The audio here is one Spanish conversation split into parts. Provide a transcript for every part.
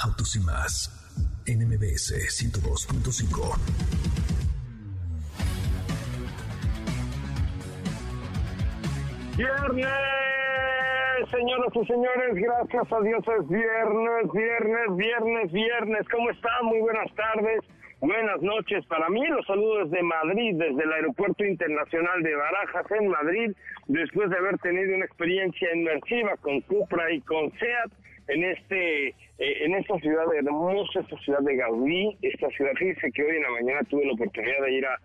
Autos y más NMBS 102.5. Viernes, señoras y señores, gracias a Dios es viernes, viernes, viernes, viernes. ¿Cómo están? Muy buenas tardes, buenas noches. Para mí los saludos desde Madrid, desde el Aeropuerto Internacional de Barajas en Madrid, después de haber tenido una experiencia inmersiva con Cupra y con SEAT en este eh, en esta ciudad hermosa, esta ciudad de Gaudí, esta ciudad, fíjense que hoy en la mañana tuve la oportunidad de ir a,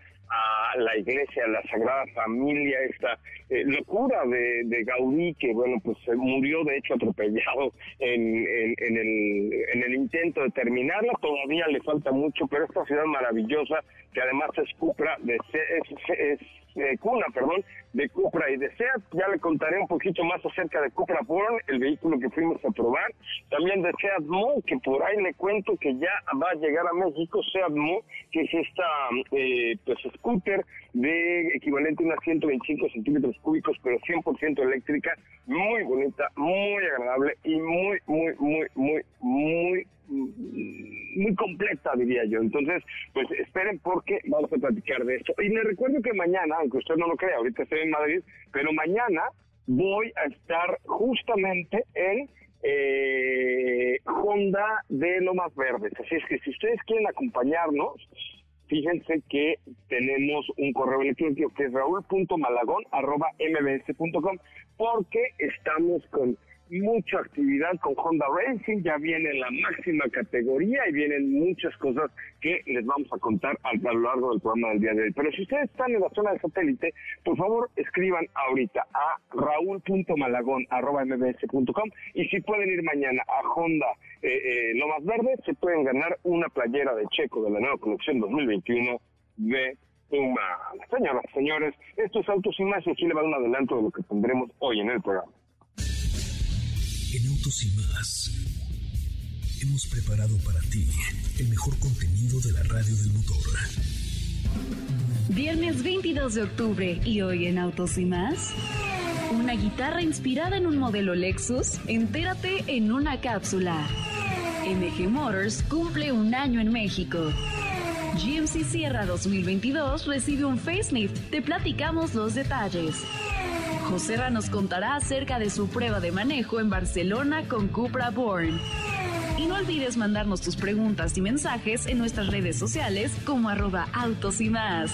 la iglesia, a la Sagrada Familia, esta eh, locura de, Gaudí, que bueno, pues murió de hecho atropellado en, en, el, en el intento de terminarla, todavía le falta mucho, pero esta ciudad maravillosa, que además es Cupra, de, es, es, cuna, perdón, de Cupra y de SEAT. Ya le contaré un poquito más acerca de Cupra Born, el vehículo que fuimos a probar. También de SEAT Mo, que por ahí le cuento que ya va a llegar a México, SEAT Mo, que es esta eh, pues scooter de equivalente a unos 125 centímetros cúbicos, pero 100% eléctrica, muy bonita, muy agradable y muy, muy, muy, muy, muy muy completa, diría yo. Entonces, pues esperen porque vamos a platicar de esto. Y les recuerdo que mañana, aunque usted no lo crea, ahorita estoy en Madrid, pero mañana voy a estar justamente en eh, Honda de Lomas Verdes. Así es que si ustedes quieren acompañarnos, fíjense que tenemos un correo electrónico que es raúl.malagón.mbs.com porque estamos con mucha actividad con Honda Racing, ya viene la máxima categoría y vienen muchas cosas que les vamos a contar a, lo largo del programa del día de hoy. Pero si ustedes están en la zona de satélite, por favor escriban ahorita a raúl.malagón.mbs.com y si pueden ir mañana a Honda eh, eh, Lomas Verde, se pueden ganar una playera de Checo de la nueva colección 2021 de Puma. Señoras, señores, estos autos y más y aquí le va un adelanto de lo que tendremos hoy en el programa. En Autos y más hemos preparado para ti el mejor contenido de la radio del motor. Viernes 22 de octubre y hoy en Autos y más. Una guitarra inspirada en un modelo Lexus, entérate en una cápsula. MG Motors cumple un año en México. GMC Sierra 2022 recibe un facelift. Te platicamos los detalles. José nos contará acerca de su prueba de manejo en Barcelona con Cupra Born. Y no olvides mandarnos tus preguntas y mensajes en nuestras redes sociales como arroba autos y más.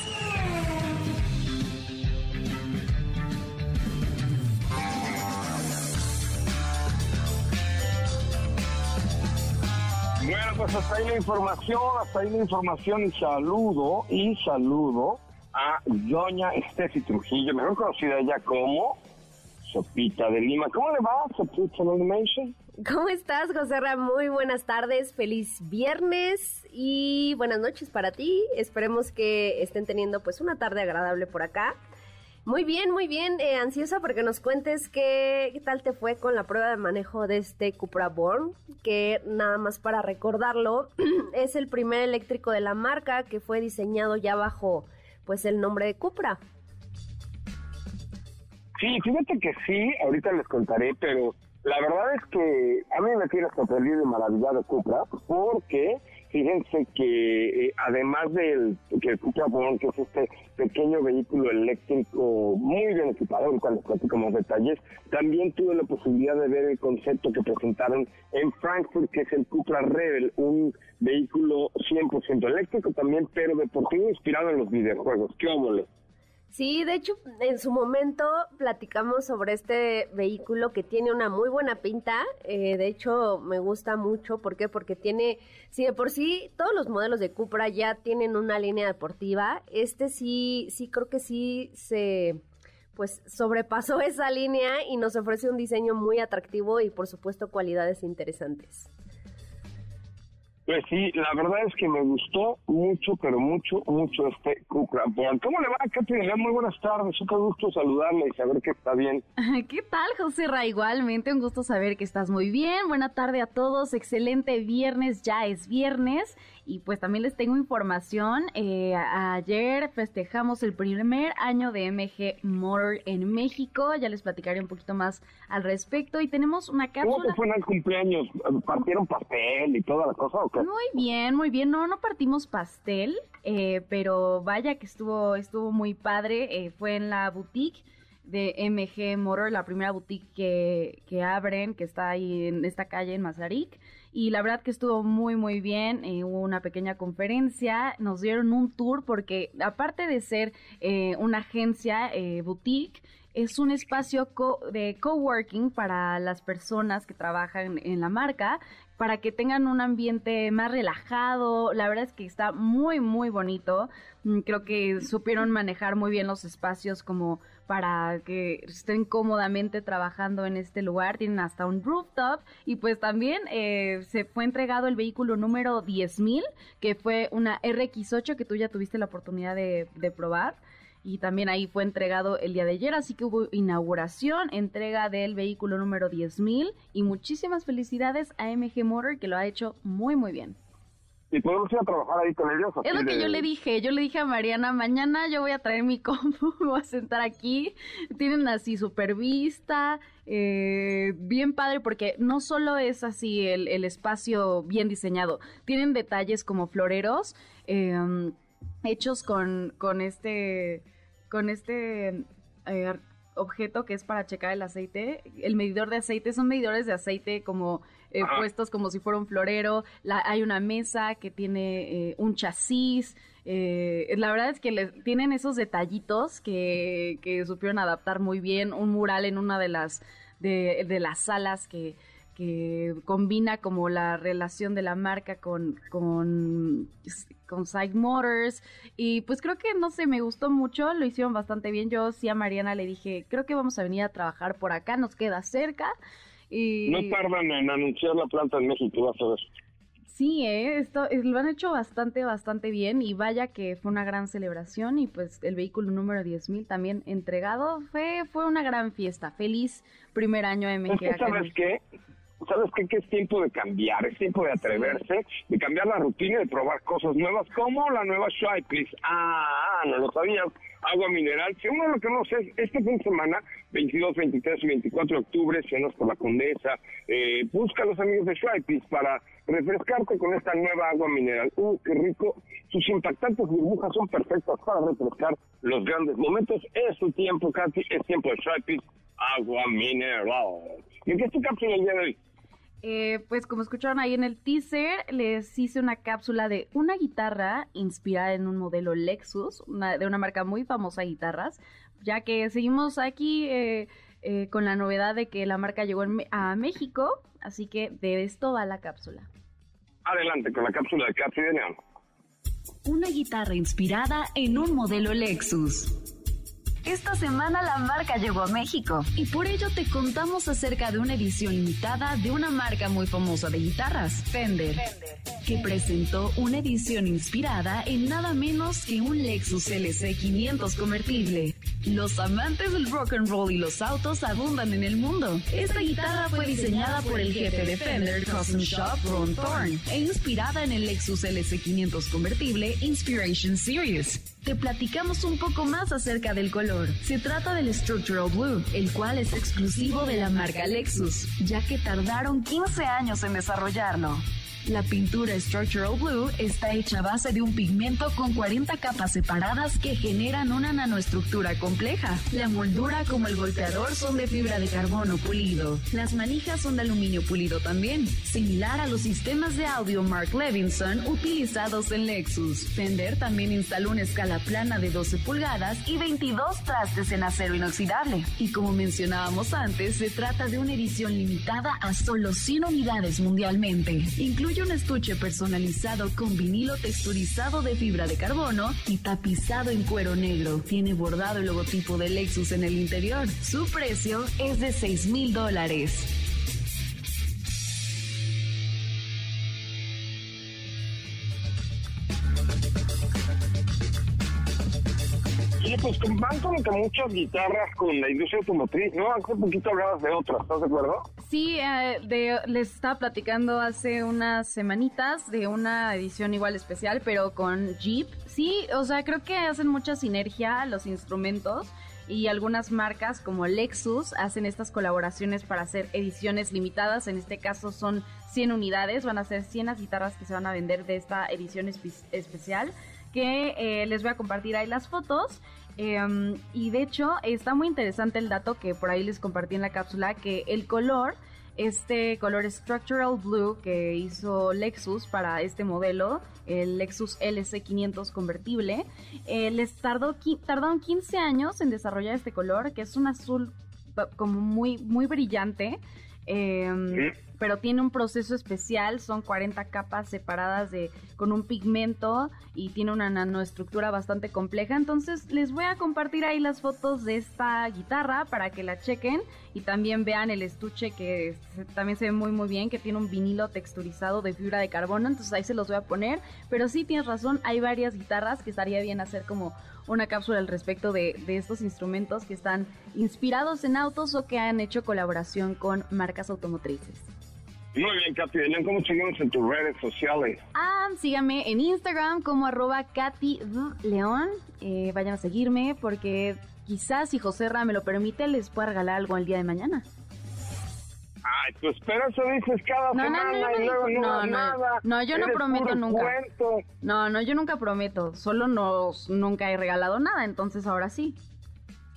Bueno, pues hasta ahí la información, hasta ahí la información y saludo, y saludo a doña Steffi Trujillo, mejor conocida ya como Sopita de Lima. ¿Cómo le va, Sopita Animation? ¿Cómo estás, José Ra? Muy buenas tardes, feliz viernes y buenas noches para ti. Esperemos que estén teniendo pues una tarde agradable por acá. Muy bien, muy bien, eh, ansiosa porque nos cuentes qué, tal te fue con la prueba de manejo de este Cupra Born, que nada más para recordarlo, es el primer eléctrico de la marca que fue diseñado ya bajo pues el nombre de Cupra. Sí, fíjate que sí, ahorita les contaré, pero la verdad es que a mí me tiene sorprendido y maravillado Cupra porque Fíjense que eh, además del que el Cupra Born, que es este pequeño vehículo eléctrico muy bien equipado, cuando platicamos detalles, también tuve la posibilidad de ver el concepto que presentaron en Frankfurt, que es el Cupra Rebel, un vehículo 100% eléctrico también, pero deportivo inspirado en los videojuegos. ¿Qué óvole? Sí, de hecho, en su momento platicamos sobre este vehículo que tiene una muy buena pinta. Eh, de hecho, me gusta mucho. ¿Por qué? Porque tiene, si de por sí todos los modelos de Cupra ya tienen una línea deportiva, este sí, sí creo que sí se, pues sobrepasó esa línea y nos ofrece un diseño muy atractivo y por supuesto cualidades interesantes. Pues sí, la verdad es que me gustó mucho, pero mucho, mucho este Cupra ¿Cómo le va, Katy? Muy buenas tardes, súper gusto saludarle y saber que está bien. ¿Qué tal, José Ra? Igualmente, un gusto saber que estás muy bien. Buena tarde a todos, excelente viernes, ya es viernes y pues también les tengo información. Eh, ayer festejamos el primer año de MG Motor en México. Ya les platicaré un poquito más al respecto. Y tenemos una cápsula. ¿Cómo fue en el cumpleaños? ¿Partieron pastel y toda la cosa o qué? Muy bien, muy bien. No, no partimos pastel, eh, pero vaya que estuvo, estuvo muy padre. Eh, fue en la boutique de MG Motor, la primera boutique que, que abren, que está ahí en esta calle en Mazarik. Y la verdad que estuvo muy muy bien, eh, hubo una pequeña conferencia, nos dieron un tour porque aparte de ser eh, una agencia eh, boutique, es un espacio de coworking para las personas que trabajan en la marca para que tengan un ambiente más relajado. La verdad es que está muy, muy bonito. Mm, creo que supieron manejar muy bien los espacios como para que estén cómodamente trabajando en este lugar. Tienen hasta un rooftop y pues también eh, se fue entregado el vehículo número 10.000, que fue una RX8 que tú ya tuviste la oportunidad de, de probar y también ahí fue entregado el día de ayer, así que hubo inauguración, entrega del vehículo número 10.000 y muchísimas felicidades a MG Motor que lo ha hecho muy muy bien. ¿Y podemos ir a trabajar ahí con ellos? Es lo que yo le dije, yo le dije a Mariana, mañana yo voy a traer mi compu, me voy a sentar aquí, tienen así super vista, eh, bien padre porque no solo es así el, el espacio bien diseñado, tienen detalles como floreros, eh, hechos con, con este, con este eh, objeto que es para checar el aceite. El medidor de aceite son medidores de aceite como eh, puestos como si fuera un florero. La, hay una mesa que tiene eh, un chasis. la verdad es que le, tienen esos detallitos que, que supieron adaptar muy bien. Un mural en una de las de, de las salas que que combina como la relación de la marca con, con, con Side Motors. Y pues creo que, no sé, me gustó mucho, lo hicieron bastante bien. Yo sí a Mariana le dije, creo que vamos a venir a trabajar por acá, nos queda cerca. Y... No tardan en anunciar la planta en México, vas a ver. Sí, eh, esto eh, lo han hecho bastante, bastante bien y vaya que fue una gran celebración y pues el vehículo número 10.000 también entregado fue, fue una gran fiesta. Feliz primer año MG. ¿Sabes qué? ¿Sabes qué? Que es tiempo de cambiar, es tiempo de atreverse, de cambiar la rutina y de probar cosas nuevas, como la nueva Shy, please. Ah, no lo sabías. Agua mineral. Si uno lo sé, este fin de semana, 22, 23 y 24 de octubre, cenas por la Condesa, eh, busca a los amigos de Shy, para refrescarte con esta nueva agua mineral. ¡Uh, qué rico! Sus impactantes burbujas son perfectas para refrescar los grandes momentos. Es su tiempo, Katy, es tiempo de Shy, agua mineral. ¿Y qué es tu cápsula el día de hoy? Eh, pues como escucharon ahí en el teaser, les hice una cápsula de una guitarra inspirada en un modelo Lexus, de una marca muy famosa de guitarras, ya que seguimos aquí eh, eh, con la novedad de que la marca llegó a México, así que de esto va la cápsula. Adelante con la cápsula de Capsi. Una guitarra inspirada en un modelo Lexus. Esta semana la marca llegó a México y por ello te contamos acerca de una edición limitada de una marca muy famosa de guitarras, Fender, que presentó una edición inspirada en nada menos que un Lexus LC 500 convertible. Los amantes del rock and roll y los autos abundan en el mundo. Esta guitarra fue diseñada por el jefe de Fender Custom Shop Ron Thorne e inspirada en el Lexus LC 500 convertible Inspiration Series. Te platicamos un poco más acerca del color. Se trata del Structural Blue, el cual es exclusivo de la marca Lexus, ya que tardaron 15 años en desarrollarlo. La pintura Structural Blue está hecha a base de un pigmento con 40 capas separadas que generan una nanoestructura compleja. La moldura como el golpeador son de fibra de carbono pulido. Las manijas son de aluminio pulido también, similar a los sistemas de audio Mark Levinson utilizados en Lexus. Fender también instaló una escala plana de 12 pulgadas y 22 trastes en acero inoxidable. Y como mencionábamos antes, se trata de una edición limitada a solo 100 unidades mundialmente. Incluye un estuche personalizado con vinilo texturizado de fibra de carbono y tapizado en cuero negro. Tiene bordado el logotipo de Lexus en el interior. Su precio es de 6 mil dólares. Sí, pues van como que muchas guitarras con la industria automotriz, ¿no? Hace poquito hablabas de otras, ¿estás de acuerdo? Sí, eh, de, les estaba platicando hace unas semanitas de una edición igual especial, pero con Jeep. Sí, o sea, creo que hacen mucha sinergia los instrumentos y algunas marcas como Lexus hacen estas colaboraciones para hacer ediciones limitadas. En este caso son 100 unidades, van a ser 100 las guitarras que se van a vender de esta edición espe- especial que eh, les voy a compartir ahí las fotos. Em, y de hecho está muy interesante el dato que por ahí les compartí en la cápsula, que el color, este color Structural Blue que hizo Lexus para este modelo, el Lexus LC500 convertible, eh, les tardó, tardaron 15 años en desarrollar este color, que es un azul como muy, muy brillante. em, Sí. Pero tiene un proceso especial, son 40 capas separadas de con un pigmento y tiene una nanoestructura bastante compleja, entonces les voy a compartir ahí las fotos de esta guitarra para que la chequen y también vean el estuche que también se ve muy muy bien, que tiene un vinilo texturizado de fibra de carbono, entonces ahí se los voy a poner, pero sí tienes razón, hay varias guitarras que estaría bien hacer como una cápsula al respecto de, de estos instrumentos que están inspirados en autos o que han hecho colaboración con marcas automotrices. Muy bien, Katy de León, ¿cómo seguimos en tus redes sociales? Ah, síganme en Instagram como arroba Katy. León. Eh, vayan a seguirme porque quizás si José Ra me lo permite les pueda regalar algo el día de mañana. Ay, pues pero eso dices cada No, no, semana no, no, y luego no, no, no, nada. Yo no Eres prometo nunca. cuento. No, no, yo nunca prometo. Solo nos, nunca he regalado nada, entonces ahora sí.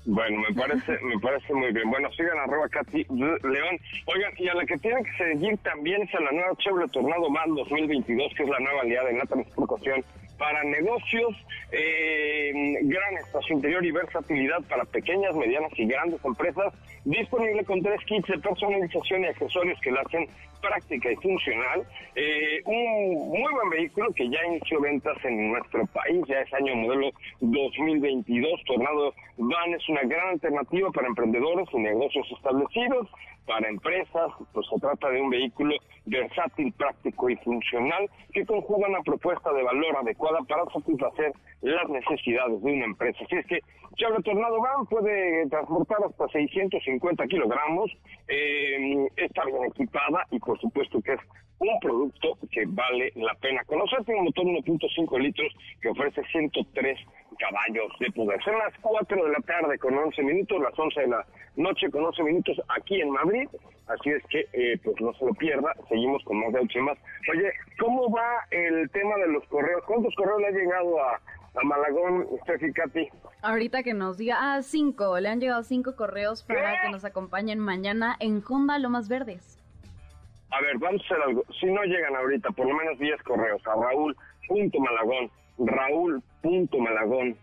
Bueno, me parece, me parece muy bien. Bueno, sigan arroba Katy León. Oigan, y a la que tienen que seguir también es a la nueva Chevrolet Tornado Van 2022, que es la nueva aliada en la transportación para negocios, eh, gran espacio interior y versatilidad para pequeñas, medianas y grandes empresas, disponible con tres kits de personalización y accesorios que la hacen práctica y funcional. Eh, un muy buen vehículo que ya inició ventas en nuestro país, ya es año modelo 2022. Tornado Van es una gran alternativa para emprendedores y negocios establecidos, para empresas, pues se trata de un vehículo versátil, práctico y funcional que conjuga una propuesta de valor adecuada para satisfacer las necesidades de una empresa. Así es que Chevrolet Tornado Van puede transportar hasta 650 kilogramos, eh, está bien equipada y por supuesto que es un producto que vale la pena conocer. Tiene un motor 1.5 litros que ofrece 103 caballos de poder. Son las 4 de la tarde con 11 minutos, las 11 de la noche con 11 minutos aquí en Madrid. Así es que, eh, pues no se lo pierda. Seguimos con más de más. Oye, ¿cómo va el tema de los correos? ¿Cuántos correos le ha llegado a, a Malagón, Steffi Katy? Ahorita que nos diga, ah, cinco, le han llegado cinco correos para que nos acompañen mañana en Honda Lomas Verdes. A ver, vamos a hacer algo. Si no llegan ahorita, por lo menos 10 correos a raúl.malagón, raúl.malagón,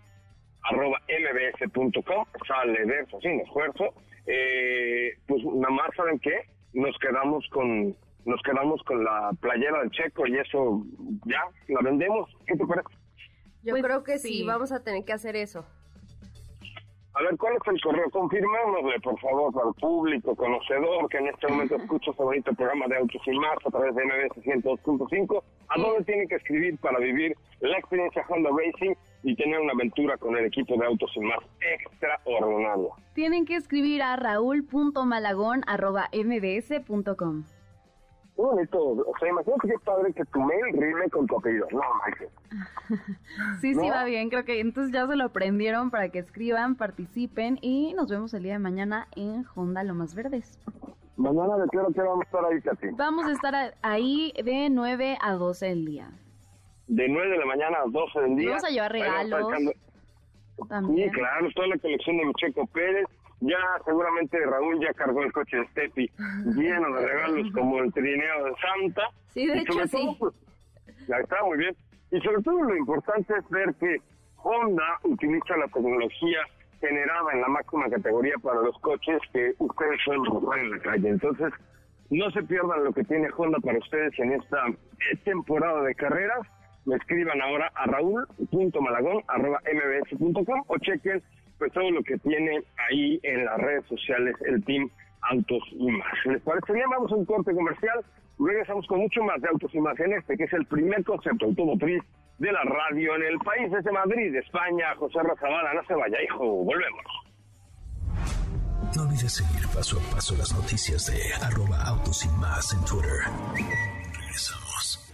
arroba mbs.com, sale de eso sin esfuerzo. Eh, pues nada más, ¿saben qué? Nos quedamos con nos quedamos con la playera del Checo y eso ya, la vendemos. ¿Qué te parece? Yo Pues creo que sí. sí. vamos a tener que hacer eso. A ver, ¿cuál es el correo? Confirmémosle, por favor, al público conocedor que en este momento escucha este bonito programa de Autos y Más a través de MBS 102.5. ¿A dónde tiene que escribir para vivir la experiencia Honda Racing y tener una aventura con el equipo de Autos y Más extraordinaria? Tienen que escribir a raúl.malagón.mbs.com. Qué bonito. O sea, imagínate qué padre que tu mail rime con tu apellido. No, Michael. Sí, sí, ¿No? va bien. Creo que entonces ya se lo aprendieron para que escriban, participen y nos vemos el día de mañana en Honda Lomas Verdes. Mañana de qué hora que vamos a estar ahí, Katy? Vamos a estar ahí de 9 a 12 del día. De 9 de la mañana a 12 del día. Vamos a llevar regalos. Sí, claro, toda la colección de Checo Pérez. Ya seguramente Raúl ya cargó el coche de Steffi lleno de regalos como el trineo de Santa. Sí, de Y sobre hecho, sí. todo, pues, ya está muy bien. Y sobre todo lo importante es ver que Honda utiliza la tecnología generada en la máxima categoría para los coches que ustedes suelen comprar en la calle. Entonces, no se pierdan lo que tiene Honda para ustedes en esta eh, temporada de carreras. Me escriban ahora a raúl.malagón.mbs.com o chequen pues todo lo que tiene ahí en las redes sociales el Team Autos y Más. ¿Les parece bien? Vamos a un corte comercial. Regresamos con mucho más de Autos y Más en este, que es el primer concepto automotriz de la radio en el país. Desde Madrid, España, José Razabala. No se vaya, hijo. Volvemos. No olvides seguir paso a paso las noticias de arroba autos y más en Twitter. Regresamos.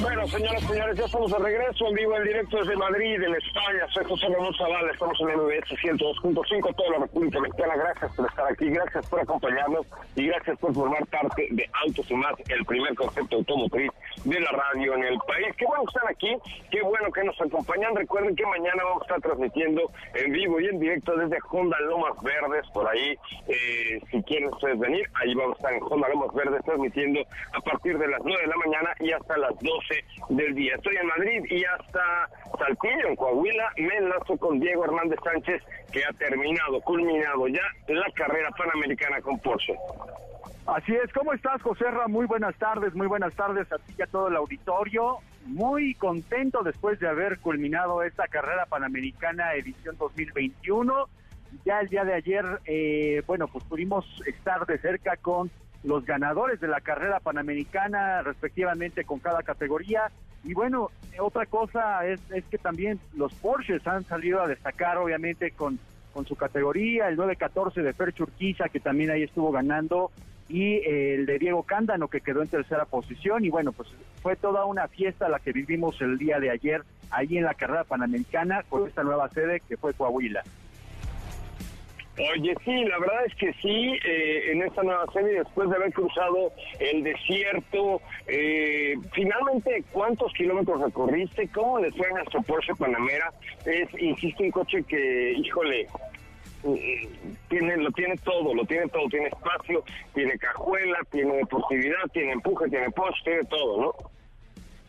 Bueno, señoras y señores, ya estamos de regreso en vivo, en directo desde Madrid, en España. Soy José Ramón Zavala, estamos en MBS 102.5, toda la República Mexicana. Gracias por estar aquí, gracias por acompañarnos y gracias por formar parte de Autos y Más, el primer concepto automotriz de la radio en el país. Qué bueno que están aquí, qué bueno que nos acompañan. Recuerden que mañana vamos a estar transmitiendo en vivo y en directo desde Honda Lomas Verdes, por ahí, eh, si quieren ustedes venir, ahí vamos a estar en Honda Lomas Verdes transmitiendo a partir de las 9 de la mañana y hasta las 12 del día. Estoy en Madrid y hasta Saltillo, en Coahuila, me enlazo con Diego Hernández Sánchez, que ha terminado, culminado ya la carrera panamericana con Porsche. Así es, ¿cómo estás, José Ra? Muy buenas tardes, muy buenas tardes a ti y a todo el auditorio. Muy contento después de haber culminado esta carrera panamericana edición 2021. Ya el día de ayer, eh, bueno, pues pudimos estar de cerca con los ganadores de la carrera panamericana, respectivamente con cada categoría. Y bueno, otra cosa es, es que también los Porsches han salido a destacar, obviamente, con, con su categoría, el 914 de Fer Churquiza, que también ahí estuvo ganando, y eh, el de Diego Cándano, que quedó en tercera posición. Y bueno, pues fue toda una fiesta la que vivimos el día de ayer, ahí en la carrera panamericana, con esta nueva sede que fue Coahuila. Oye, sí, la verdad es que sí, eh, en esta nueva serie, después de haber cruzado el desierto, eh, finalmente, ¿cuántos kilómetros recorriste? ¿Cómo les fue a nuestro Porsche Panamera? Es, insisto, un coche que, híjole, eh, tiene lo tiene todo, lo tiene todo, tiene espacio, tiene cajuela, tiene deportividad, tiene empuje, tiene post, tiene todo, ¿no?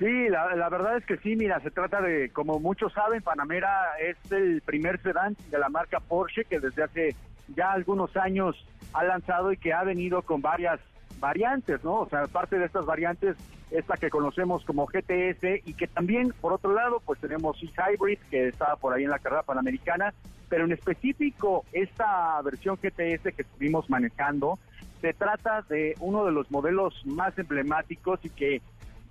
Sí, la, verdad es que sí, mira, se trata de, como muchos saben, Panamera es el primer sedán de la marca Porsche que desde hace ya algunos años ha lanzado y que ha venido con varias variantes, ¿no? O sea, parte de estas variantes es la que conocemos como GTS y que también, por otro lado, pues tenemos e-Hybrid que estaba por ahí en la carrera panamericana, pero en específico esta versión GTS que estuvimos manejando, se trata de uno de los modelos más emblemáticos y que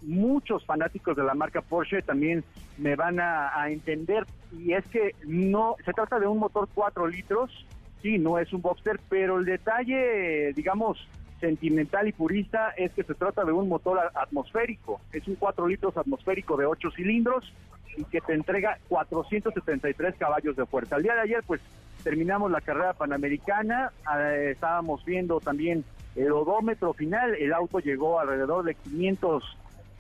muchos fanáticos de la marca Porsche también me van a, entender. Y es que no se trata de un motor 4 litros sí no es un Boxster pero el detalle digamos sentimental y purista es que se trata de un motor atmosférico. Es un 4 litros atmosférico de 8 cilindros y que te entrega 473 caballos de fuerza. El día de ayer pues terminamos la carrera panamericana eh, estábamos viendo también el odómetro final el auto llegó alrededor de 500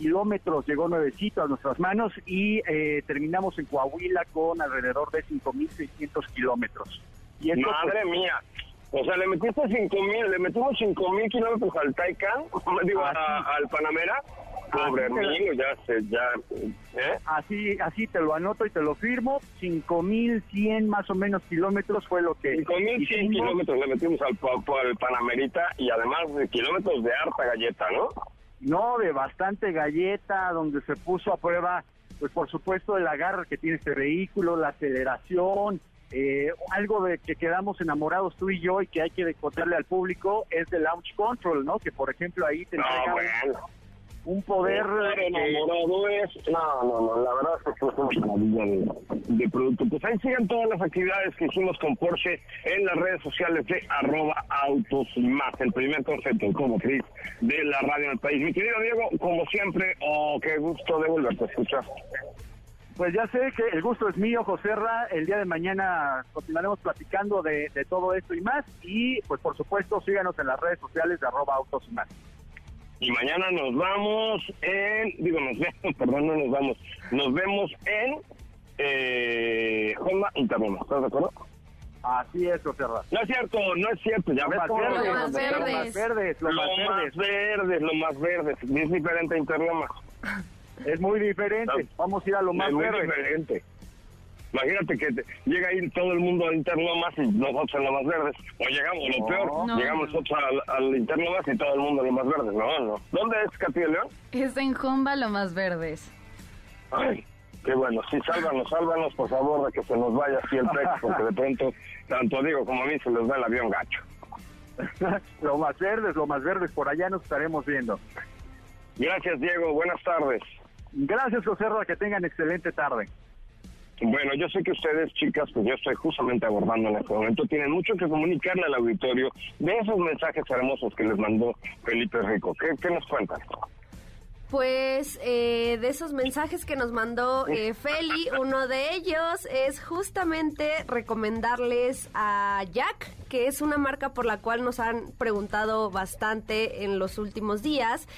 kilómetros, llegó nuevecito a nuestras manos y eh, terminamos en Coahuila con alrededor de 5.600 kilómetros. Y esto, Madre pues, mía, o sea, le metiste 5.000, le metimos 5.000 kilómetros al Taycan, digo, a, al Panamera. Pobre amigo, ya se, ya, ¿eh? Así, así te lo anoto y te lo firmo. 5.100 más o menos kilómetros fue lo que. 5.100 kilómetros le metimos al, al Panamerita y además de kilómetros de harta galleta, ¿no? No, de bastante galleta, donde se puso a prueba, pues por supuesto, el agarre que tiene este vehículo, la aceleración, eh, algo de que quedamos enamorados tú y yo y que hay que contarle al público es el launch control, ¿no? Que por ejemplo ahí te no, bueno. Un poder eh, enamorado es... No, no, no, la verdad es que es una maravilla de, de producto. Pues ahí sigan todas las actividades que hicimos con Porsche en las redes sociales de arroba autos más, el primer concepto como Cris de la radio en el país. Mi querido Diego, como siempre, oh, qué gusto de volverte a escuchar. Pues ya sé que el gusto es mío, Joserra. El día de mañana continuaremos platicando de, de todo esto y más. Y pues por supuesto síganos en las redes sociales de arroba autos y más. Y mañana nos vamos en, digo, nos vemos, perdón, no nos vamos, nos vemos en eh, Honda Interloma, ¿estás de acuerdo? Así es, Joserra. No es cierto, no es cierto, ya Lo ves cómo verdes, Lo más verdes. lo más verdes, más verdes. verdes, lo más verdes, es diferente a Interloma. Es muy diferente. No. Vamos a ir a lo más es muy verde. diferente. Imagínate que te- llega ahí todo el mundo al Interlomas y nosotros en lo más verdes. O llegamos, lo No. peor, No. llegamos nosotros al, al Interlomas y todo el mundo en lo más verdes. No, no. ¿Dónde es Castillo de León? Es en Jomba lo más verdes. Ay, qué bueno. Sí, sálvanos, sálvanos, por favor, de que se nos vaya así el pecho, porque de pronto, tanto a Diego como a mí se les va el avión gacho. lo más verdes, lo más verdes. Por allá nos estaremos viendo. Gracias, Diego. Buenas tardes. Gracias, Joserra. Que tengan excelente tarde. Bueno, yo sé que ustedes, chicas, pues yo estoy justamente abordando en este momento, tienen mucho que comunicarle al auditorio de esos mensajes hermosos que les mandó Felipe Rico. ¿Qué, qué nos cuentan? Pues eh, de esos mensajes que nos mandó eh, Feli, uno de ellos es justamente recomendarles a Jack, que es una marca por la cual nos han preguntado bastante en los últimos días,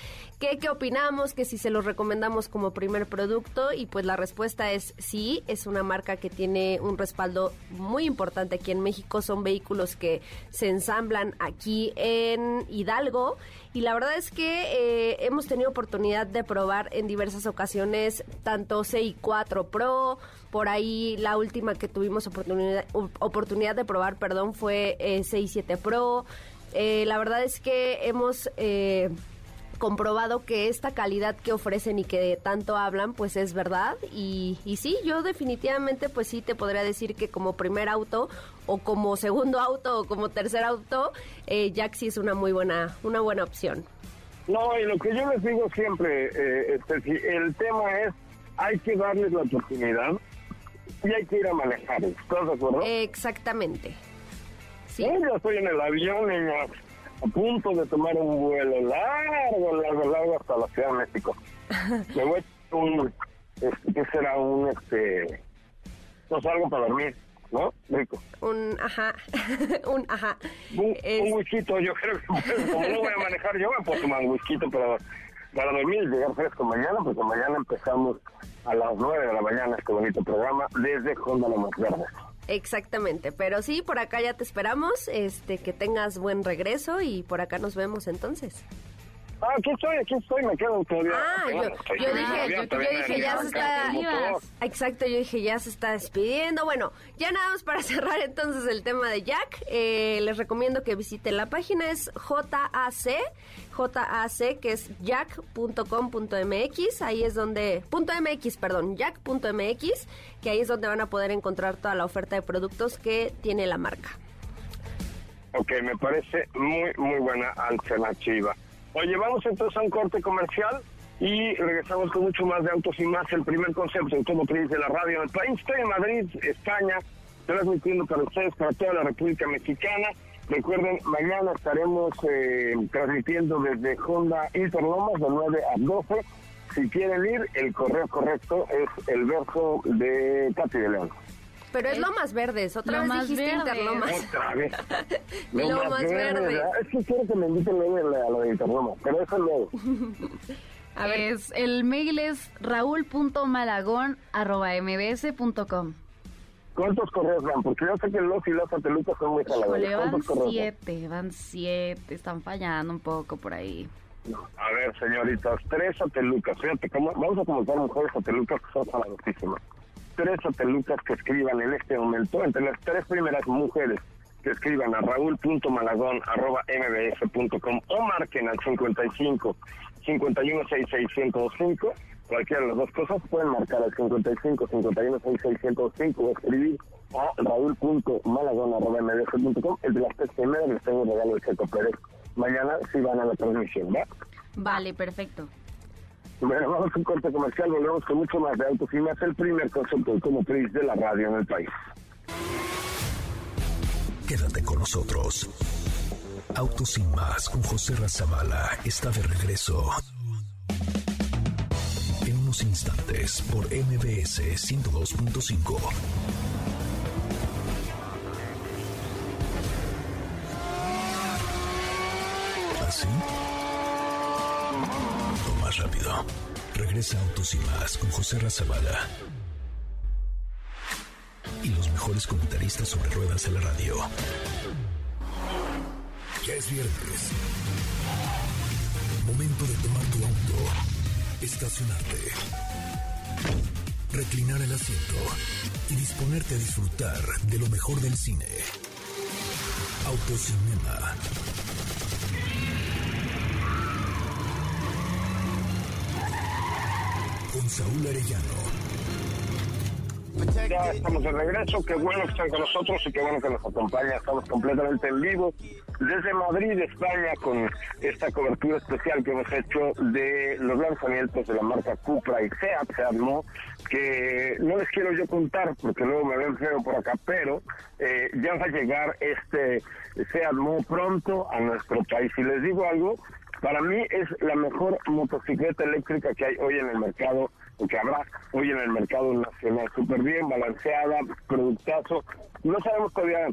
que qué opinamos, que si se los recomendamos como primer producto y pues la respuesta es sí, es una marca que tiene un respaldo muy importante aquí en México, son vehículos que se ensamblan aquí en Hidalgo y la verdad es que eh, hemos tenido oportunidad de probar en diversas ocasiones tanto CI4 Pro, por ahí la última que tuvimos oportunidad, oportunidad de probar, perdón, fue eh, CI7 Pro. Eh, la verdad es que hemos eh, comprobado que esta calidad que ofrecen y que tanto hablan, pues es verdad. Y, y sí, yo definitivamente, pues sí te podría decir que como primer auto o como segundo auto o como tercer auto, eh, sí es una muy buena, una buena opción. No, y lo que yo les digo siempre, eh, el tema es, hay que darles la oportunidad y hay que ir a manejar. ¿Estás de acuerdo? Exactamente. Sí. Eh, yo estoy en el avión, niñas, a punto de tomar un vuelo largo, largo, largo hasta la Ciudad de México. Me voy a un, este, ¿qué será? Un, este, pues algo para dormir, ¿no? Rico. Un ajá, un ajá. Un, Es- un yo creo que como no voy a manejar, yo me puedo tomar un whisky para, para dormir y llegar fresco mañana, porque mañana empezamos a las 9 de la mañana este bonito programa desde Honda Lomas Verdes. Exactamente, pero sí, por acá ya te esperamos, este, que tengas buen regreso y por acá nos vemos entonces. Ah, aquí estoy, aquí estoy, me quedo todavía. Ah, yo, dije, yo, dije ya se está, exacto, yo dije ya se está despidiendo. Bueno, ya nada más para cerrar entonces el tema de Jack, eh, les recomiendo que visiten la página, es JAC, JAC, que es jack.com.mx, ahí es donde, punto MX, perdón, jack.mx, que ahí es donde van a poder encontrar toda la oferta de productos que tiene la marca. Ok, me parece muy, muy buena alternativa. Oye, vamos entonces a un corte comercial y regresamos con mucho más de Autos y Más, el primer concepto como dice la radio en el país. Estoy en Madrid, España, transmitiendo para ustedes, para toda la República Mexicana. Recuerden, mañana estaremos eh, transmitiendo desde Honda Interlomas de 9 a 12. Si quieren ir, el correo correcto es el verso de Katy de León. Pero es lo más verdes, otra Lo vez dijiste verde. Interlomas. Otra vez. Lo más verde. Es que quiero que me inviten a lo de Interloma, pero eso luego. A ver, Es, el mail es raúl.malagón.mbs.com. ¿Cuántos correos van? Porque yo sé que los y las satelucas son muy Híjole, jaladores. van siete, van siete, están fallando un poco por ahí. A ver, señoritas, tres satelucas. Fíjate, cómo, vamos a comentar mujeres satelucas que son jaladosísimas. Tres satelucas que escriban en este momento, entre las tres primeras mujeres que escriban a raúl.malagón.mbs.com o marquen al 55 51 6605 cualquiera de las dos cosas pueden marcar al 55 51 6605 o escribir a raúl.malagón.mbs.com el de las tres primeras les tengo regalo de Checo Pérez mañana sí van a la transmisión ¿va? Vale, perfecto. Bueno, vamos un corte comercial, volvemos con mucho más de autos y más el primer concepto automotriz de la radio en el país. Quédate con nosotros. Autos sin más con José Razabala está de regreso. En unos instantes por MBS 102.5. ¿Así? Rápido. Regresa Autos y más con José Razabala. Y los mejores comentaristas sobre ruedas en la radio. Ya es viernes. Momento de tomar tu auto, estacionarte, reclinar el asiento y disponerte a disfrutar de lo mejor del cine. Autocinema. Con Saúl Arellano ya estamos de regreso, qué bueno que están con nosotros y qué bueno que nos acompaña. Estamos completamente en vivo desde Madrid, España, con esta cobertura especial que hemos hecho de los lanzamientos de la marca Cupra y Seat, se armó, que no les quiero yo contar porque luego me ven feo por acá, pero eh, ya va a llegar este Seat Mo pronto a nuestro país. Y les digo algo, para mí es la mejor motocicleta eléctrica que hay hoy en el mercado que habrá hoy en el mercado nacional. Súper bien, balanceada, productazo. No sabemos todavía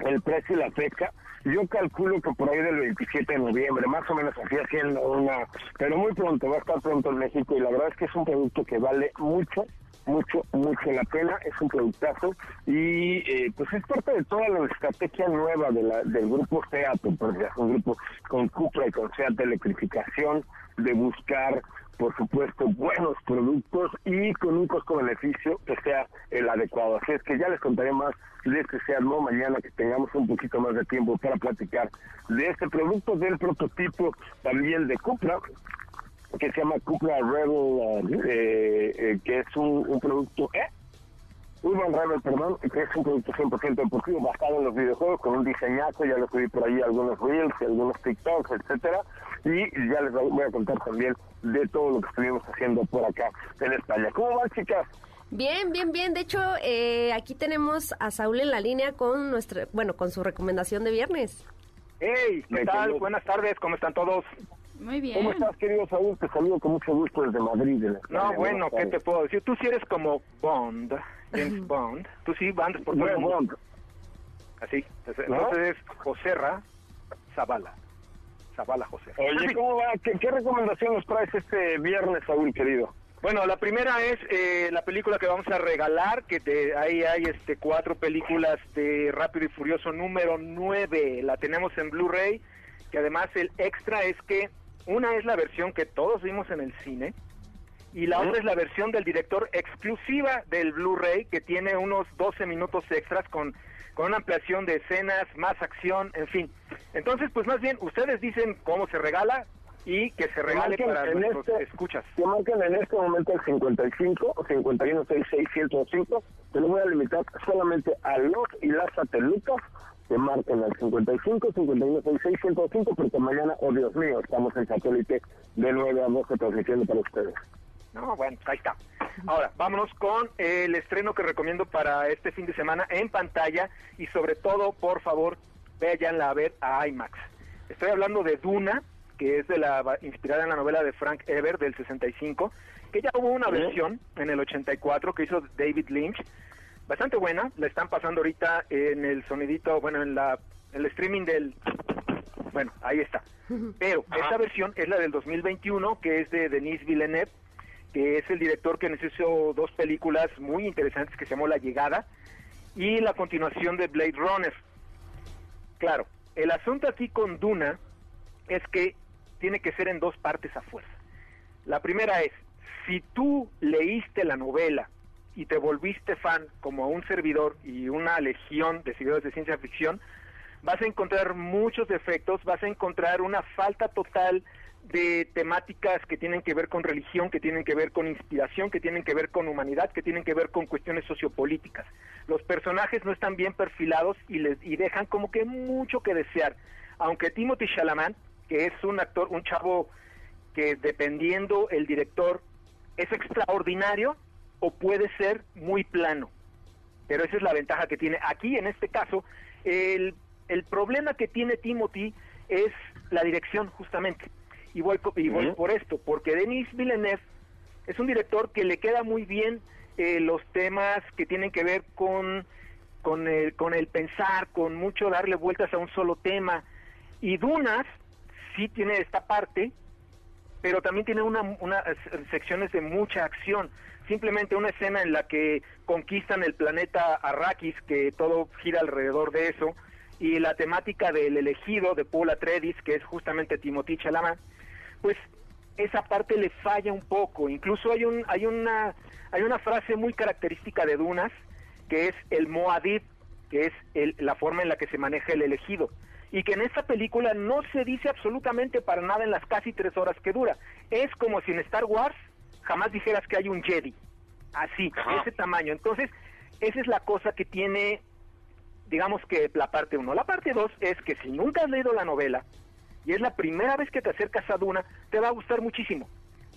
el precio y la fecha. Yo calculo que por ahí del 27 de noviembre, más o menos así haciendo una... Pero muy pronto, va a estar pronto en México y la verdad es que es un producto que vale mucho, mucho, mucho la pena, es un productazo y eh, pues es parte de toda la estrategia nueva de la, del grupo SEAT, porque es un grupo con Cupra y con SEAT de electrificación, de buscar por supuesto, buenos productos y con un costo-beneficio que sea el adecuado. Así es que ya les contaré más de este Seat mañana que tengamos un poquito más de tiempo para platicar de este producto, del prototipo también de Cupra, que se llama Cupra Rebel, eh, eh, que es un, producto... ¿eh? Urban Rebel, perdón, que es un producto 100% deportivo basado en los videojuegos, con un diseñazo, ya lo subí por ahí algunos reels, algunos TikToks, etcétera, y ya les voy a contar también de todo lo que estuvimos haciendo por acá en España. ¿Cómo van, chicas? Bien, bien, bien. De hecho, eh, aquí tenemos a Saúl en la línea con nuestra, bueno, con su recomendación de viernes. Hey, ¿qué tal? Buenas tardes, ¿cómo están todos? Muy bien. ¿Cómo estás, querido Saúl? Te saludo con mucho gusto desde Madrid. no, bueno, ¿qué te puedo decir? Tú sí eres como Bond, James Bond. Tú sí andas por todo el mundo. Así. Entonces, ¿No? entonces es Joserra Zavala. Zavala José. Oye, ¿cómo va? ¿Qué, ¿Qué, recomendación nos traes este viernes, Saúl, querido? Bueno, la primera es eh, la película que vamos a regalar, que te, ahí hay este cuatro películas de Rápido y Furioso número 9. La tenemos en Blu-ray, que además el extra es que una es la versión que todos vimos en el cine, y la otra es la versión del director exclusiva del Blu-ray, que tiene unos 12 minutos extras con con una ampliación de escenas, más acción, en fin. Entonces, pues más bien, ustedes dicen cómo se regala y que se regale para nuestros este, escuchas. Que marquen en este momento el 55 o 5166 te lo voy a limitar solamente a los y las satelutas que marquen al 55 5166 porque mañana, oh Dios mío, estamos en satélite de 9 a 12 transmitiendo para ustedes. No, bueno, ahí está. Ahora, vámonos con el estreno que recomiendo para este fin de semana en pantalla y sobre todo, por favor, véanla a ver a IMAX. Estoy hablando de Duna, que es de la inspirada en la novela de Frank Ever del 65, que ya hubo una versión en el 84 que hizo David Lynch, bastante buena, la están pasando ahorita en el sonidito, bueno, en la el streaming del bueno, ahí está. Pero esta versión es la del 2021, que es de Denis Villeneuve, que es el director que nos hizo dos películas muy interesantes que se llamó La Llegada y la continuación de Blade Runner. Claro, el asunto aquí con Duna es que tiene que ser en dos partes a fuerza. La primera es, si tú leíste la novela y te volviste fan como un servidor y una legión de seguidores de ciencia ficción, vas a encontrar muchos defectos, vas a encontrar una falta total de temáticas que tienen que ver con religión, que tienen que ver con inspiración, que tienen que ver con humanidad, que tienen que ver con cuestiones sociopolíticas. Los personajes no están bien perfilados y les y dejan como que mucho que desear. Aunque Timothy Chalamet, que es un actor, un chavo que dependiendo el director es extraordinario o puede ser muy plano. Pero esa es la ventaja que tiene. Aquí, en este caso, el, el problema que tiene Timothy es la dirección, justamente. Y voy, y voy por esto, porque Denis Villeneuve es un director que le queda muy bien eh, los temas que tienen que ver con, con, el, con el pensar, con mucho darle vueltas a un solo tema. Y Dunas sí tiene esta parte, pero también tiene una, unas secciones de mucha acción. Simplemente una escena en la que conquistan el planeta Arrakis, que todo gira alrededor de eso, y la temática del elegido de Paul Atreides, que es justamente Timothy Chalamet, pues esa parte le falla un poco. Incluso hay un hay una hay una frase muy característica de Dunas que es el Moadid, que es el, la forma en la que se maneja el elegido y que en esta película no se dice absolutamente para nada en las casi tres horas que dura. Es como si en Star Wars jamás dijeras que hay un Jedi, así, ese tamaño. Entonces, esa es la cosa que tiene, digamos que la parte uno. La parte dos es que si nunca has leído la novela, y es la primera vez que te acercas a Duna, te va a gustar muchísimo.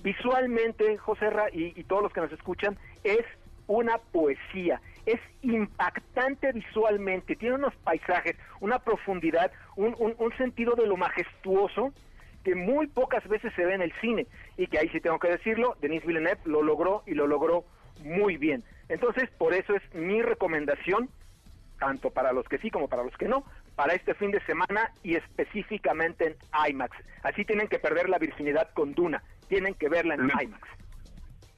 Visualmente, José Ra y, y todos los que nos escuchan, es una poesía, es impactante visualmente, tiene unos paisajes, una profundidad, un, un, sentido de lo majestuoso que muy pocas veces se ve en el cine y que ahí sí tengo que decirlo, Denis Villeneuve lo logró y lo logró muy bien. Entonces, por eso es mi recomendación, tanto para los que sí como para los que no, para este fin de semana y específicamente en IMAX. Así tienen que perder la virginidad con Duna, tienen que verla en IMAX.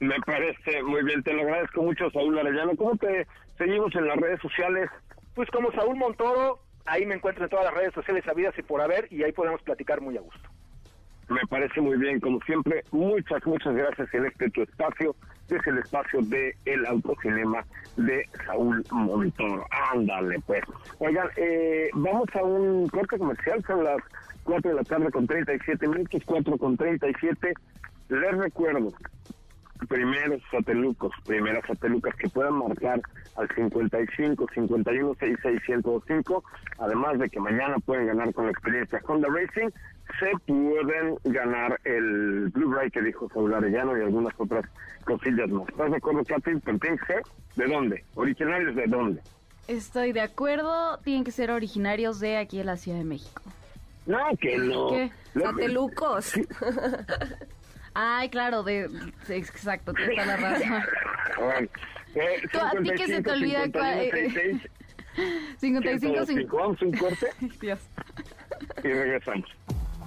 Me parece muy bien, te lo agradezco mucho, Saúl Arellano. ¿Cómo te seguimos en las redes sociales? Pues como Saúl Montoro, ahí me encuentro en todas las redes sociales habidas y por haber, y ahí podemos platicar muy a gusto. Me parece muy bien, como siempre, muchas, muchas gracias en este tu espacio, es el espacio de El Autocinema de Saúl Montoro. Ándale, pues. Oigan, eh, vamos a un corte comercial, son las 4 de la tarde con 37 minutos, 4 con 37. Les recuerdo, primeros satelucos, primeras satelucas que puedan marcar al 55 51 66 105, además de que mañana pueden ganar con la experiencia Honda Racing, se pueden ganar el Blu-ray que dijo Saúl Arellano y algunas otras cosillas más. ¿Estás de acuerdo, Katy? ¿De dónde? ¿Originarios de dónde? Estoy de acuerdo, tienen que ser originarios de aquí en la Ciudad de México. No, que no. ¿Qué? Satelucos. Ay, claro, de, exacto, tienes toda la razón. Bueno, eh, ¿Tú, ¿A ti que se te olvida cuál? Eh, 55, 5. Vamos un corte Dios. y regresamos.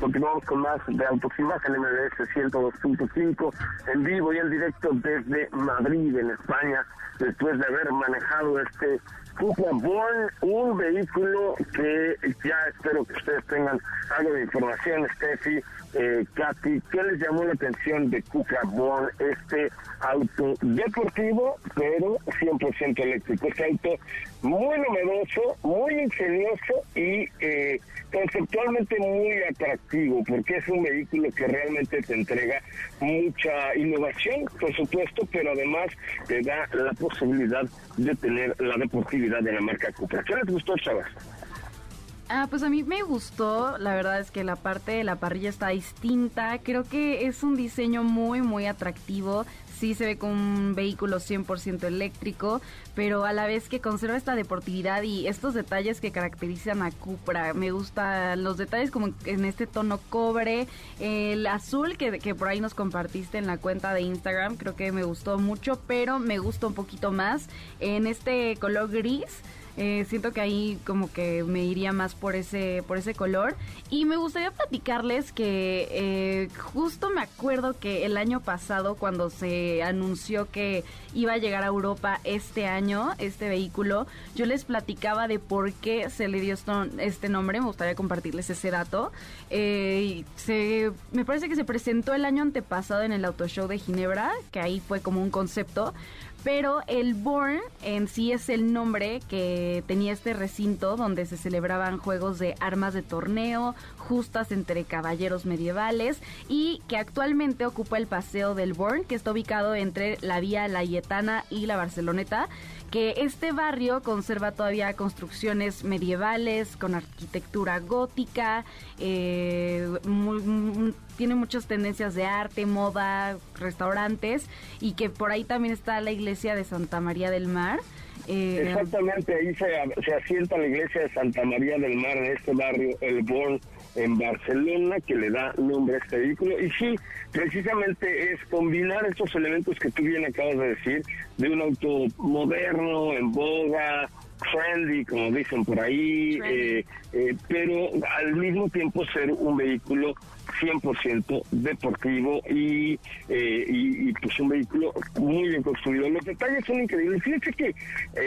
Continuamos con más de Más en MBS 102.5 en vivo y en directo desde Madrid, en España, después de haber manejado este Born, un vehículo que ya espero que ustedes tengan algo de información, Steffi, eh, Katy, ¿qué les llamó la atención de Cupra Born, este auto deportivo, pero 100% eléctrico? Este auto muy novedoso, muy ingenioso y eh, conceptualmente muy atractivo, porque es un vehículo que realmente te entrega mucha innovación, por supuesto, pero además te da la posibilidad de tener la de la marca Cupra. ¿Qué les gustó, chavas? Ah, pues a mí me gustó, la verdad es que la parte de la parrilla está distinta, creo que es un diseño muy muy atractivo, sí se ve como un vehículo 100% eléctrico, pero a la vez que conserva esta deportividad y estos detalles que caracterizan a Cupra. Me gustan los detalles como en este tono cobre, el azul que, que por ahí nos compartiste en la cuenta de Instagram, creo que me gustó mucho, pero me gusta un poquito más en este color gris. Eh, siento que ahí como que me iría más por ese, por ese color. Y me gustaría platicarles que eh, justo me acuerdo que el año pasado cuando se anunció que iba a llegar a Europa este año, este vehículo, yo les platicaba de por qué se le dio este nombre. Me gustaría compartirles ese dato. Eh, se, me parece que se presentó el año antepasado en el Auto Show de Ginebra, que ahí fue como un concepto pero el Born en sí es el nombre que tenía este recinto donde se celebraban juegos de armas de torneo, justas entre caballeros medievales y que actualmente ocupa el Paseo del Born, que está ubicado entre la Vía Layetana y la Barceloneta que este barrio conserva todavía construcciones medievales con arquitectura gótica, eh, tiene muchas tendencias de arte, moda, restaurantes y que por ahí también está la iglesia de Santa María del Mar. Eh, Exactamente, ahí se, se asienta la iglesia de Santa María del Mar en este barrio, el Born en Barcelona que le da nombre a este vehículo. Y sí, precisamente es combinar estos elementos que tú bien acabas de decir, de un auto moderno, en boga, trendy, como dicen por ahí, eh, eh, pero al mismo tiempo ser un vehículo 100% deportivo y, eh, y, y, pues un vehículo muy bien construido. Los detalles son increíbles. Fíjate que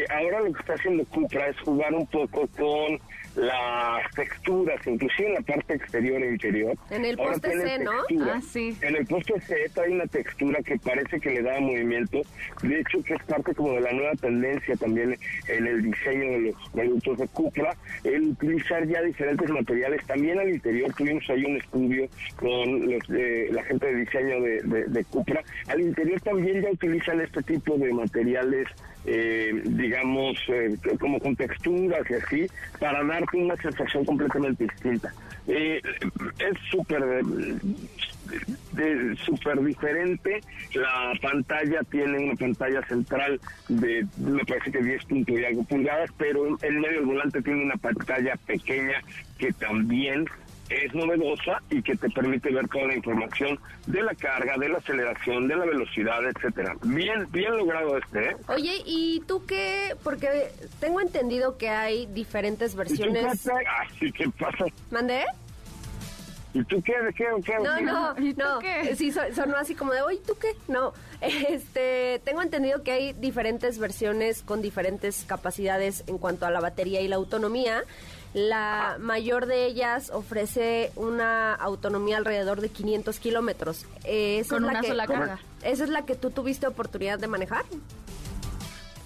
ahora lo que está haciendo Cupra es jugar un poco con las texturas, inclusive en la parte exterior e interior. En el poste C, ¿no? Ah, sí. En el poste C hay una textura que parece que le da movimiento. De hecho, que es parte como de la nueva tendencia también en el diseño de los productos de Cupra, el utilizar ya diferentes materiales. También al interior tuvimos ahí un estudio con los, la gente de diseño de, de Cupra. Al interior también ya utilizan este tipo de materiales eh, digamos, eh, como con texturas y así, para darte una sensación completamente distinta. Eh, es súper súper diferente. La pantalla tiene una pantalla central de, me parece que 10 puntos y algo pulgadas, pero en medio del volante tiene una pantalla pequeña que también es novedosa y que te permite ver toda la información de la carga, de la aceleración, de la velocidad, etcétera. Bien, bien logrado este, ¿eh? Oye, ¿y tú qué? Porque tengo entendido que hay diferentes versiones. Ah, sí, ¿qué pasa? ¿Mandé? ¿Y tú qué? ¿De qué? qué? No, no, no. Qué? Sí, sonó así como de, oye, ¿tú qué? No. Este, tengo entendido que hay diferentes versiones con diferentes capacidades en cuanto a la batería y la autonomía. La mayor de ellas ofrece una autonomía alrededor de 500 kilómetros. Eh, Con una sola carga. ¿Esa es la que tú tuviste oportunidad de manejar?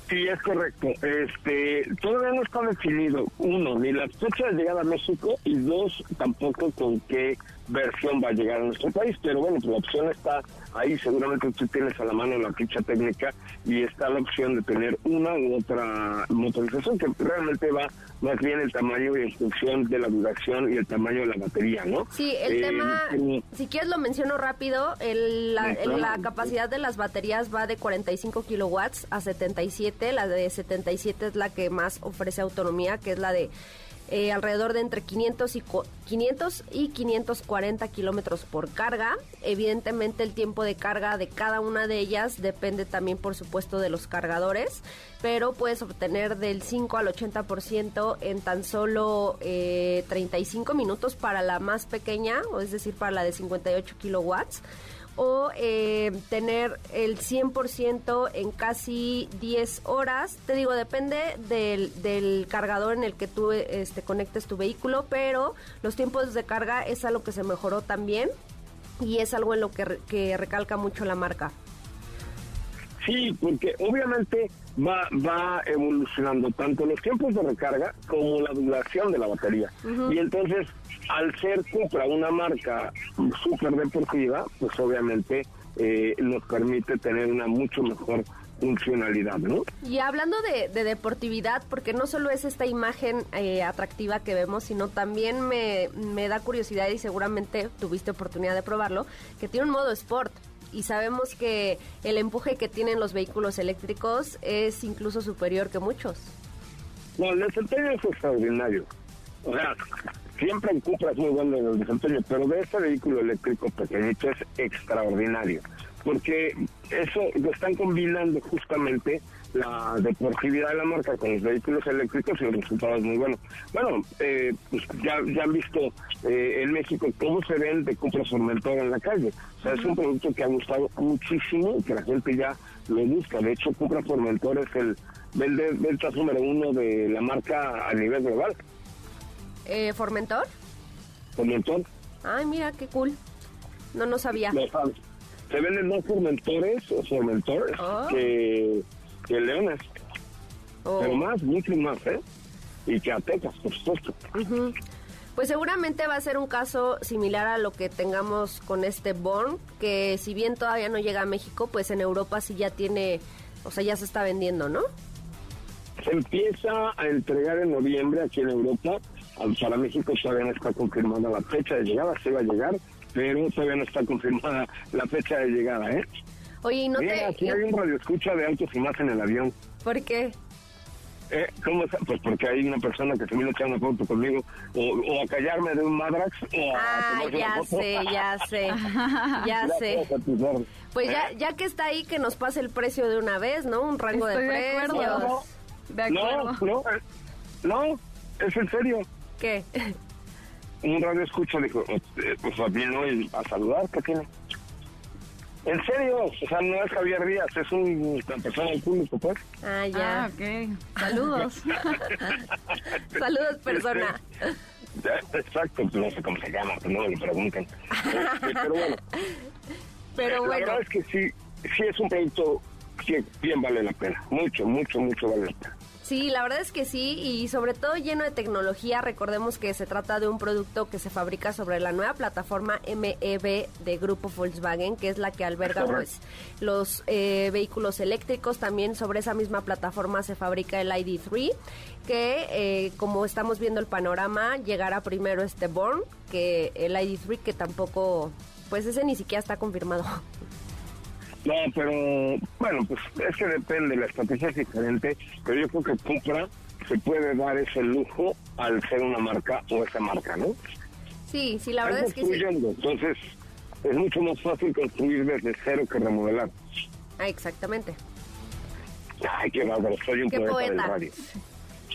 Sí, es correcto. Este, todavía no está definido, uno, ni la fecha de llegada a México y dos, tampoco con qué versión va a llegar a nuestro país. Pero bueno, pues la opción está ahí, seguramente tú tienes a la mano la ficha técnica y está la opción de tener una u otra motorización que realmente va más bien el tamaño y en función de la duración y el tamaño de la batería, ¿no? Sí, el eh, tema, si quieres lo menciono rápido, el, la, la, capacidad de las baterías va de 45 kilowatts a 77, la de 77 es la que más ofrece autonomía, que es la de eh, alrededor de entre 500 y, 500 y 540 kilómetros por carga. Evidentemente el tiempo de carga de cada una de ellas depende también por supuesto de los cargadores, pero puedes obtener del 5 al 80% en tan solo 35 eh, minutos para la más pequeña, es decir, para la de 58 kilowatts o eh, tener el 100% en casi 10 horas. Te digo, depende del, cargador en el que tú este, conectes tu vehículo, pero los tiempos de carga es algo que se mejoró también y es algo en lo que, que recalca mucho la marca. Sí, porque obviamente va, va evolucionando tanto los tiempos de recarga como la duración de la batería. Y entonces, al ser Cupra una marca súper deportiva, pues obviamente eh, nos permite tener una mucho mejor funcionalidad, ¿no? Y hablando de, deportividad, porque no solo es esta imagen eh, atractiva que vemos, sino también me, me da curiosidad y seguramente tuviste oportunidad de probarlo, que tiene un modo sport y sabemos que el empuje que tienen los vehículos eléctricos es incluso superior que muchos. No, el desempeño es extraordinario. O sea, siempre en Cupra es muy bueno en el desempeño, pero de este vehículo eléctrico pequeñito es extraordinario. Porque eso lo están combinando justamente la deportividad de la marca con los vehículos eléctricos y el resultado es muy bueno. Bueno, eh, pues ya, ya han visto eh, en México cómo se vende Cupra Formentor en la calle. O sea, es un producto que ha gustado muchísimo y que la gente ya lo busca. De hecho, Cupra Formentor es el vende ventas número uno de la marca a nivel global. Eh, ¿Formentor? Formentor. Ay, mira, qué cool. No, no sabía. se venden más Formentores o Formentores oh. que que Leones. Oh. Pero más, mucho más, ¿eh? Y que a Texas, por supuesto. Pues seguramente va a ser un caso similar a lo que tengamos con este Born, que si bien todavía no llega a México, pues en Europa sí ya tiene, o sea, ya se está vendiendo, ¿no? Se empieza a entregar en noviembre aquí en Europa. Para México todavía no está confirmada la fecha de llegada, se va a llegar, pero todavía no está confirmada la fecha de llegada, ¿eh? Oye, ¿y no Mira, te... aquí hay un radioescucha de autos y más en el avión. ¿Por qué? Eh, ¿Cómo está? Pues porque hay una persona que se vino a echar una foto conmigo, o, o a callarme de un Madrax, o a Ah, tomarse ya una foto. sé, ya sé, ya sé. Pues ya, ¿Eh? ya que está ahí, que nos pase el precio de una vez, ¿no? Un rango Estoy de de precios. acuerdo. De No, acuerdo. no, eh, no, es en serio. ¿Qué? Un radio escucha dijo, eh, pues vino a saludar, ¿qué tiene? En serio, o sea, no es Javier Díaz, es un, una persona del público, pues. Ah, ya. Ah, ok. Saludos. Saludos, persona. Ya, Exacto, pues no sé cómo se llama, pues no me lo pregunten. Este, pero bueno, Pero la bueno, verdad es que sí, sí es un producto que bien vale la pena, mucho, mucho, mucho vale la pena. Sí, la verdad es que sí, y sobre todo lleno de tecnología. Recordemos que se trata de un producto que se fabrica sobre la nueva plataforma MEB de Grupo Volkswagen, que es la que alberga pues los eh, vehículos eléctricos. También sobre esa misma plataforma se fabrica el ID3, que eh, como estamos viendo el panorama, llegará primero este Born que el ID3, que tampoco, pues ese ni siquiera está confirmado. No, pero bueno, pues es que depende, la estrategia es diferente, pero yo creo que Cupra se puede dar ese lujo al ser una marca o esa marca, ¿no? Sí, sí, la verdad es que sí. construyendo, entonces es mucho más fácil construir desde cero que remodelar. Ah, exactamente. Ay, qué bárbaro, soy un Qué poeta, del poeta. radio.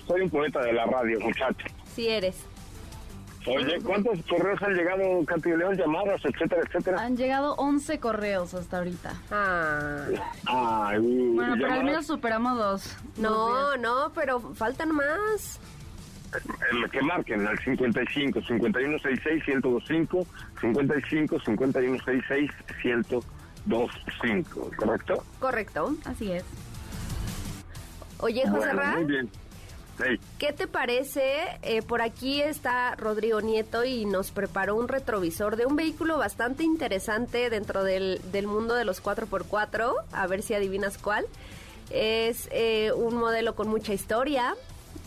Soy un poeta de la radio, muchacho. Sí eres. Oye, ¿cuántos correos han llegado, Katy León, llamadas, etcétera, etcétera? Han llegado 11 correos hasta ahorita. Ah. Ay, Bueno, pero al menos superamos dos. No, no, pero faltan más. que marquen al 55 5166 1025 55 5166 1025, ¿correcto? Correcto. Así es. Oye, José Bueno, Ra, muy bien. ¿Qué te parece? Eh, por aquí está Rodrigo Nieto y nos preparó un retrovisor de un vehículo bastante interesante dentro del, del mundo de los 4x4. A ver si adivinas cuál. Es eh, un modelo con mucha historia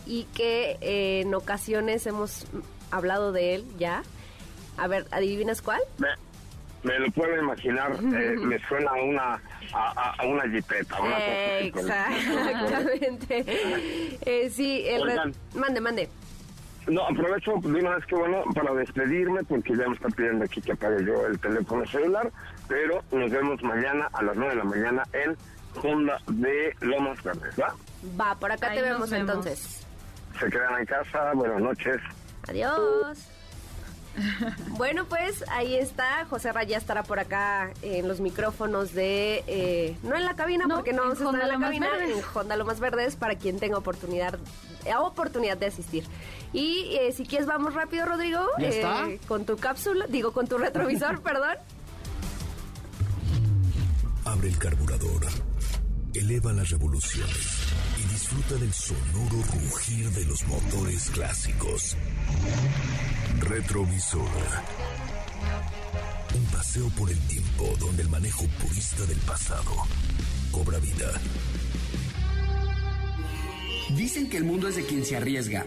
y que eh, en ocasiones hemos hablado de él ya. A ver, ¿adivinas cuál? me, me lo puedo imaginar, eh, me suena a una, a, a- una jipeta, a una cosa Exactamente. Eh, sí, el re- Oigan. mande, mande. No, aprovecho de una vez que bueno para despedirme porque ya me está pidiendo aquí que apague yo el teléfono celular, pero nos vemos mañana a las 9 de la mañana en Honda de Lomas Verdes, ¿va? Va, por acá Ahí te vemos vemos. entonces. Se quedan en casa, buenas noches. Adiós. Bueno, pues ahí está. José Raya estará por acá en los micrófonos de. eh, no en la cabina, No, porque no en vamos a estar Honda en la cabina, Verdes. en Honda Lomas Verdes, para quien tenga oportunidad, eh, oportunidad de asistir. Y eh, si quieres, vamos rápido, Rodrigo. ¿Ya eh, está? Con tu cápsula, digo, con tu retrovisor, perdón. Abre el carburador, eleva las revoluciones disfruta del sonoro rugir de los motores clásicos. Retrovisor. Un paseo por el tiempo donde el manejo purista del pasado cobra vida. Dicen que el mundo es de quien se arriesga.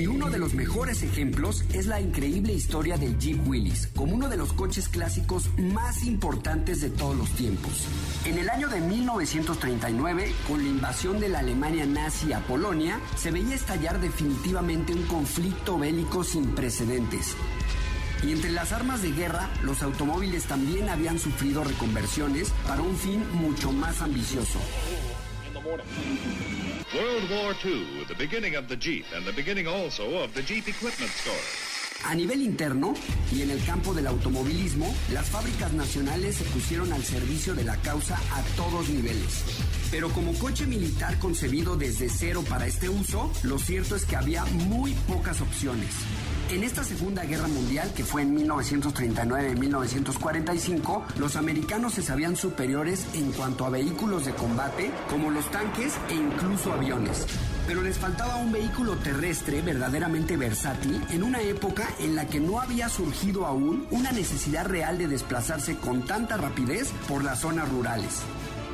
Y uno de los mejores ejemplos es la increíble historia del Jeep Willys, como uno de los coches clásicos más importantes de todos los tiempos. En el año de 1939, con la invasión de la Alemania nazi a Polonia, se veía estallar definitivamente un conflicto bélico sin precedentes. Y entre las armas de guerra, los automóviles también habían sufrido reconversiones para un fin mucho más ambicioso. World War II, the beginning of the Jeep and the beginning also of the Jeep Equipment Store. A nivel interno y en el campo del automovilismo, las fábricas nacionales se pusieron al servicio de la causa a todos niveles. Pero como coche militar concebido desde cero para este uso, lo cierto es que había muy pocas opciones. En esta Segunda Guerra Mundial, que fue en 1939 y 1945, los americanos se sabían superiores en cuanto a vehículos de combate, como los tanques e incluso aviones pero les faltaba un vehículo terrestre verdaderamente versátil en una época en la que no había surgido aún una necesidad real de desplazarse con tanta rapidez por las zonas rurales.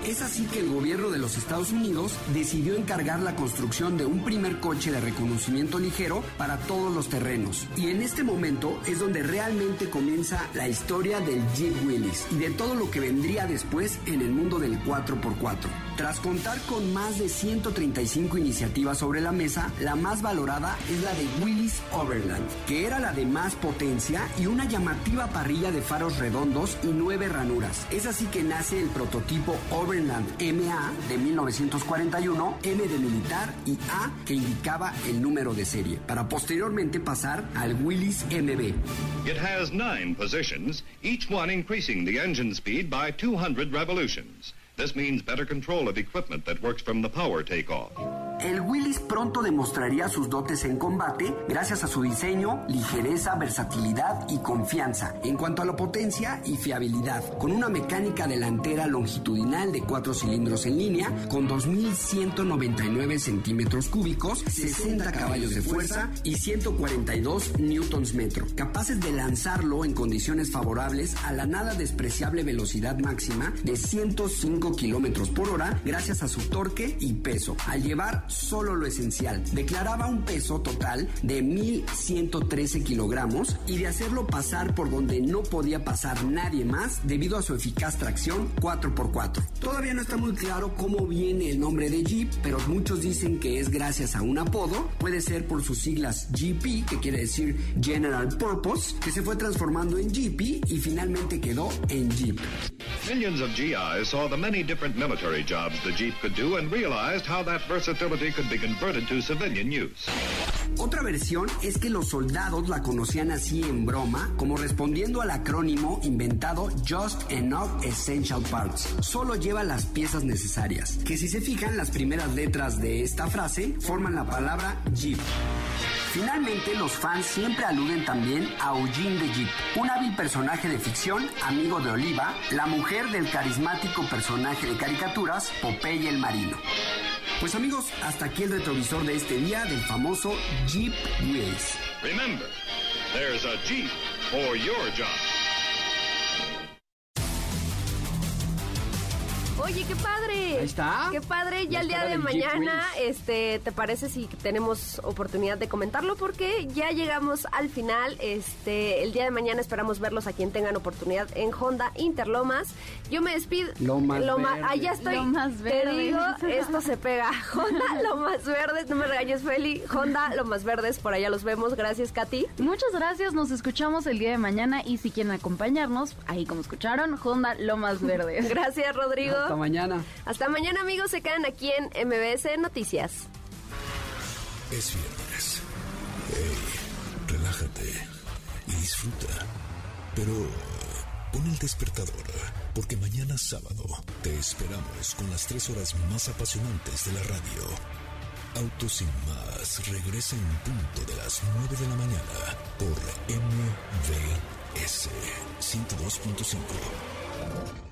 Es así que el gobierno de los Estados Unidos decidió encargar la construcción de un primer coche de reconocimiento ligero para todos los terrenos. Y en este momento es donde realmente comienza la historia del Jeep Willys y de todo lo que vendría después en el mundo del 4x4. Tras contar con más de 135 iniciativas sobre la mesa, la más valorada es la de Willys Overland, que era la de más potencia y una llamativa parrilla de faros redondos y nueve ranuras. Es así que nace el prototipo Overland MA de 1941, M de militar y A que indicaba el número de serie, para posteriormente pasar al Willys MB. It has nine positions, each one increasing the engine speed by 200 revolutions. This means better control of equipment that works from the power takeoff. El Willys pronto demostraría sus dotes en combate gracias a su diseño, ligereza, versatilidad y confianza. En cuanto a la potencia y fiabilidad, con una mecánica delantera longitudinal de 4 cilindros en línea, con 2.199 centímetros cúbicos, 60 caballos de fuerza y 142 newtons metro, capaces de lanzarlo en condiciones favorables a la nada despreciable velocidad máxima de 105 kilómetros por hora gracias a su torque y peso, al llevar solo lo esencial. Declaraba un peso total de 1.113 kilogramos y de hacerlo pasar por donde no podía pasar nadie más debido a su eficaz tracción 4x4. Todavía no está muy claro cómo viene el nombre de Jeep, pero muchos dicen que es gracias a un apodo, puede ser por sus siglas GP, que quiere decir General Purpose, que se fue transformando en GP y finalmente quedó en Jeep. Millions of GIs saw the many different military jobs the Jeep could do and realized how that versatility could be converted to civilian use. Otra versión es que los soldados la conocían así en broma, como respondiendo al acrónimo inventado Just Enough Essential Parts. Solo lleva las piezas necesarias, que si se fijan las primeras letras de esta frase forman la palabra Jeep. Finalmente, los fans siempre aluden también a Eugene de Jeep, un hábil personaje de ficción, amigo de Oliva, la mujer del carismático personaje de caricaturas, Popeye el Marino. Pues amigos, hasta aquí el retrovisor de este día del famoso Jeep Willys. Remember, there's a Jeep for your job. Oye, qué padre. Ahí está. Qué padre. Ya el día de mañana, este, ¿te parece si tenemos oportunidad de comentarlo? Porque ya llegamos al final. Este, el día de mañana esperamos verlos a quien tengan oportunidad en Honda Interlomas. Yo me despido. Lomas Loma- Verdes. Ah, ya estoy. Lomas Te Verdes. digo, esto se pega. Honda Lomas Verdes, no me regañes, Feli. Honda Lomas Verdes, por allá los vemos. Gracias, Katy. Muchas gracias, nos escuchamos el día de mañana y si quieren acompañarnos, ahí como escucharon, Honda Lomas Verdes. Gracias, Rodrigo. Hasta mañana. Hasta mañana, amigos. Se quedan aquí en MBS Noticias. Es viernes. Hey, relájate y disfruta. Pero pon el despertador, porque mañana sábado te esperamos con las tres horas más apasionantes de la radio. Autos sin más regresa en punto de las 9 de la mañana por MVS 102.5.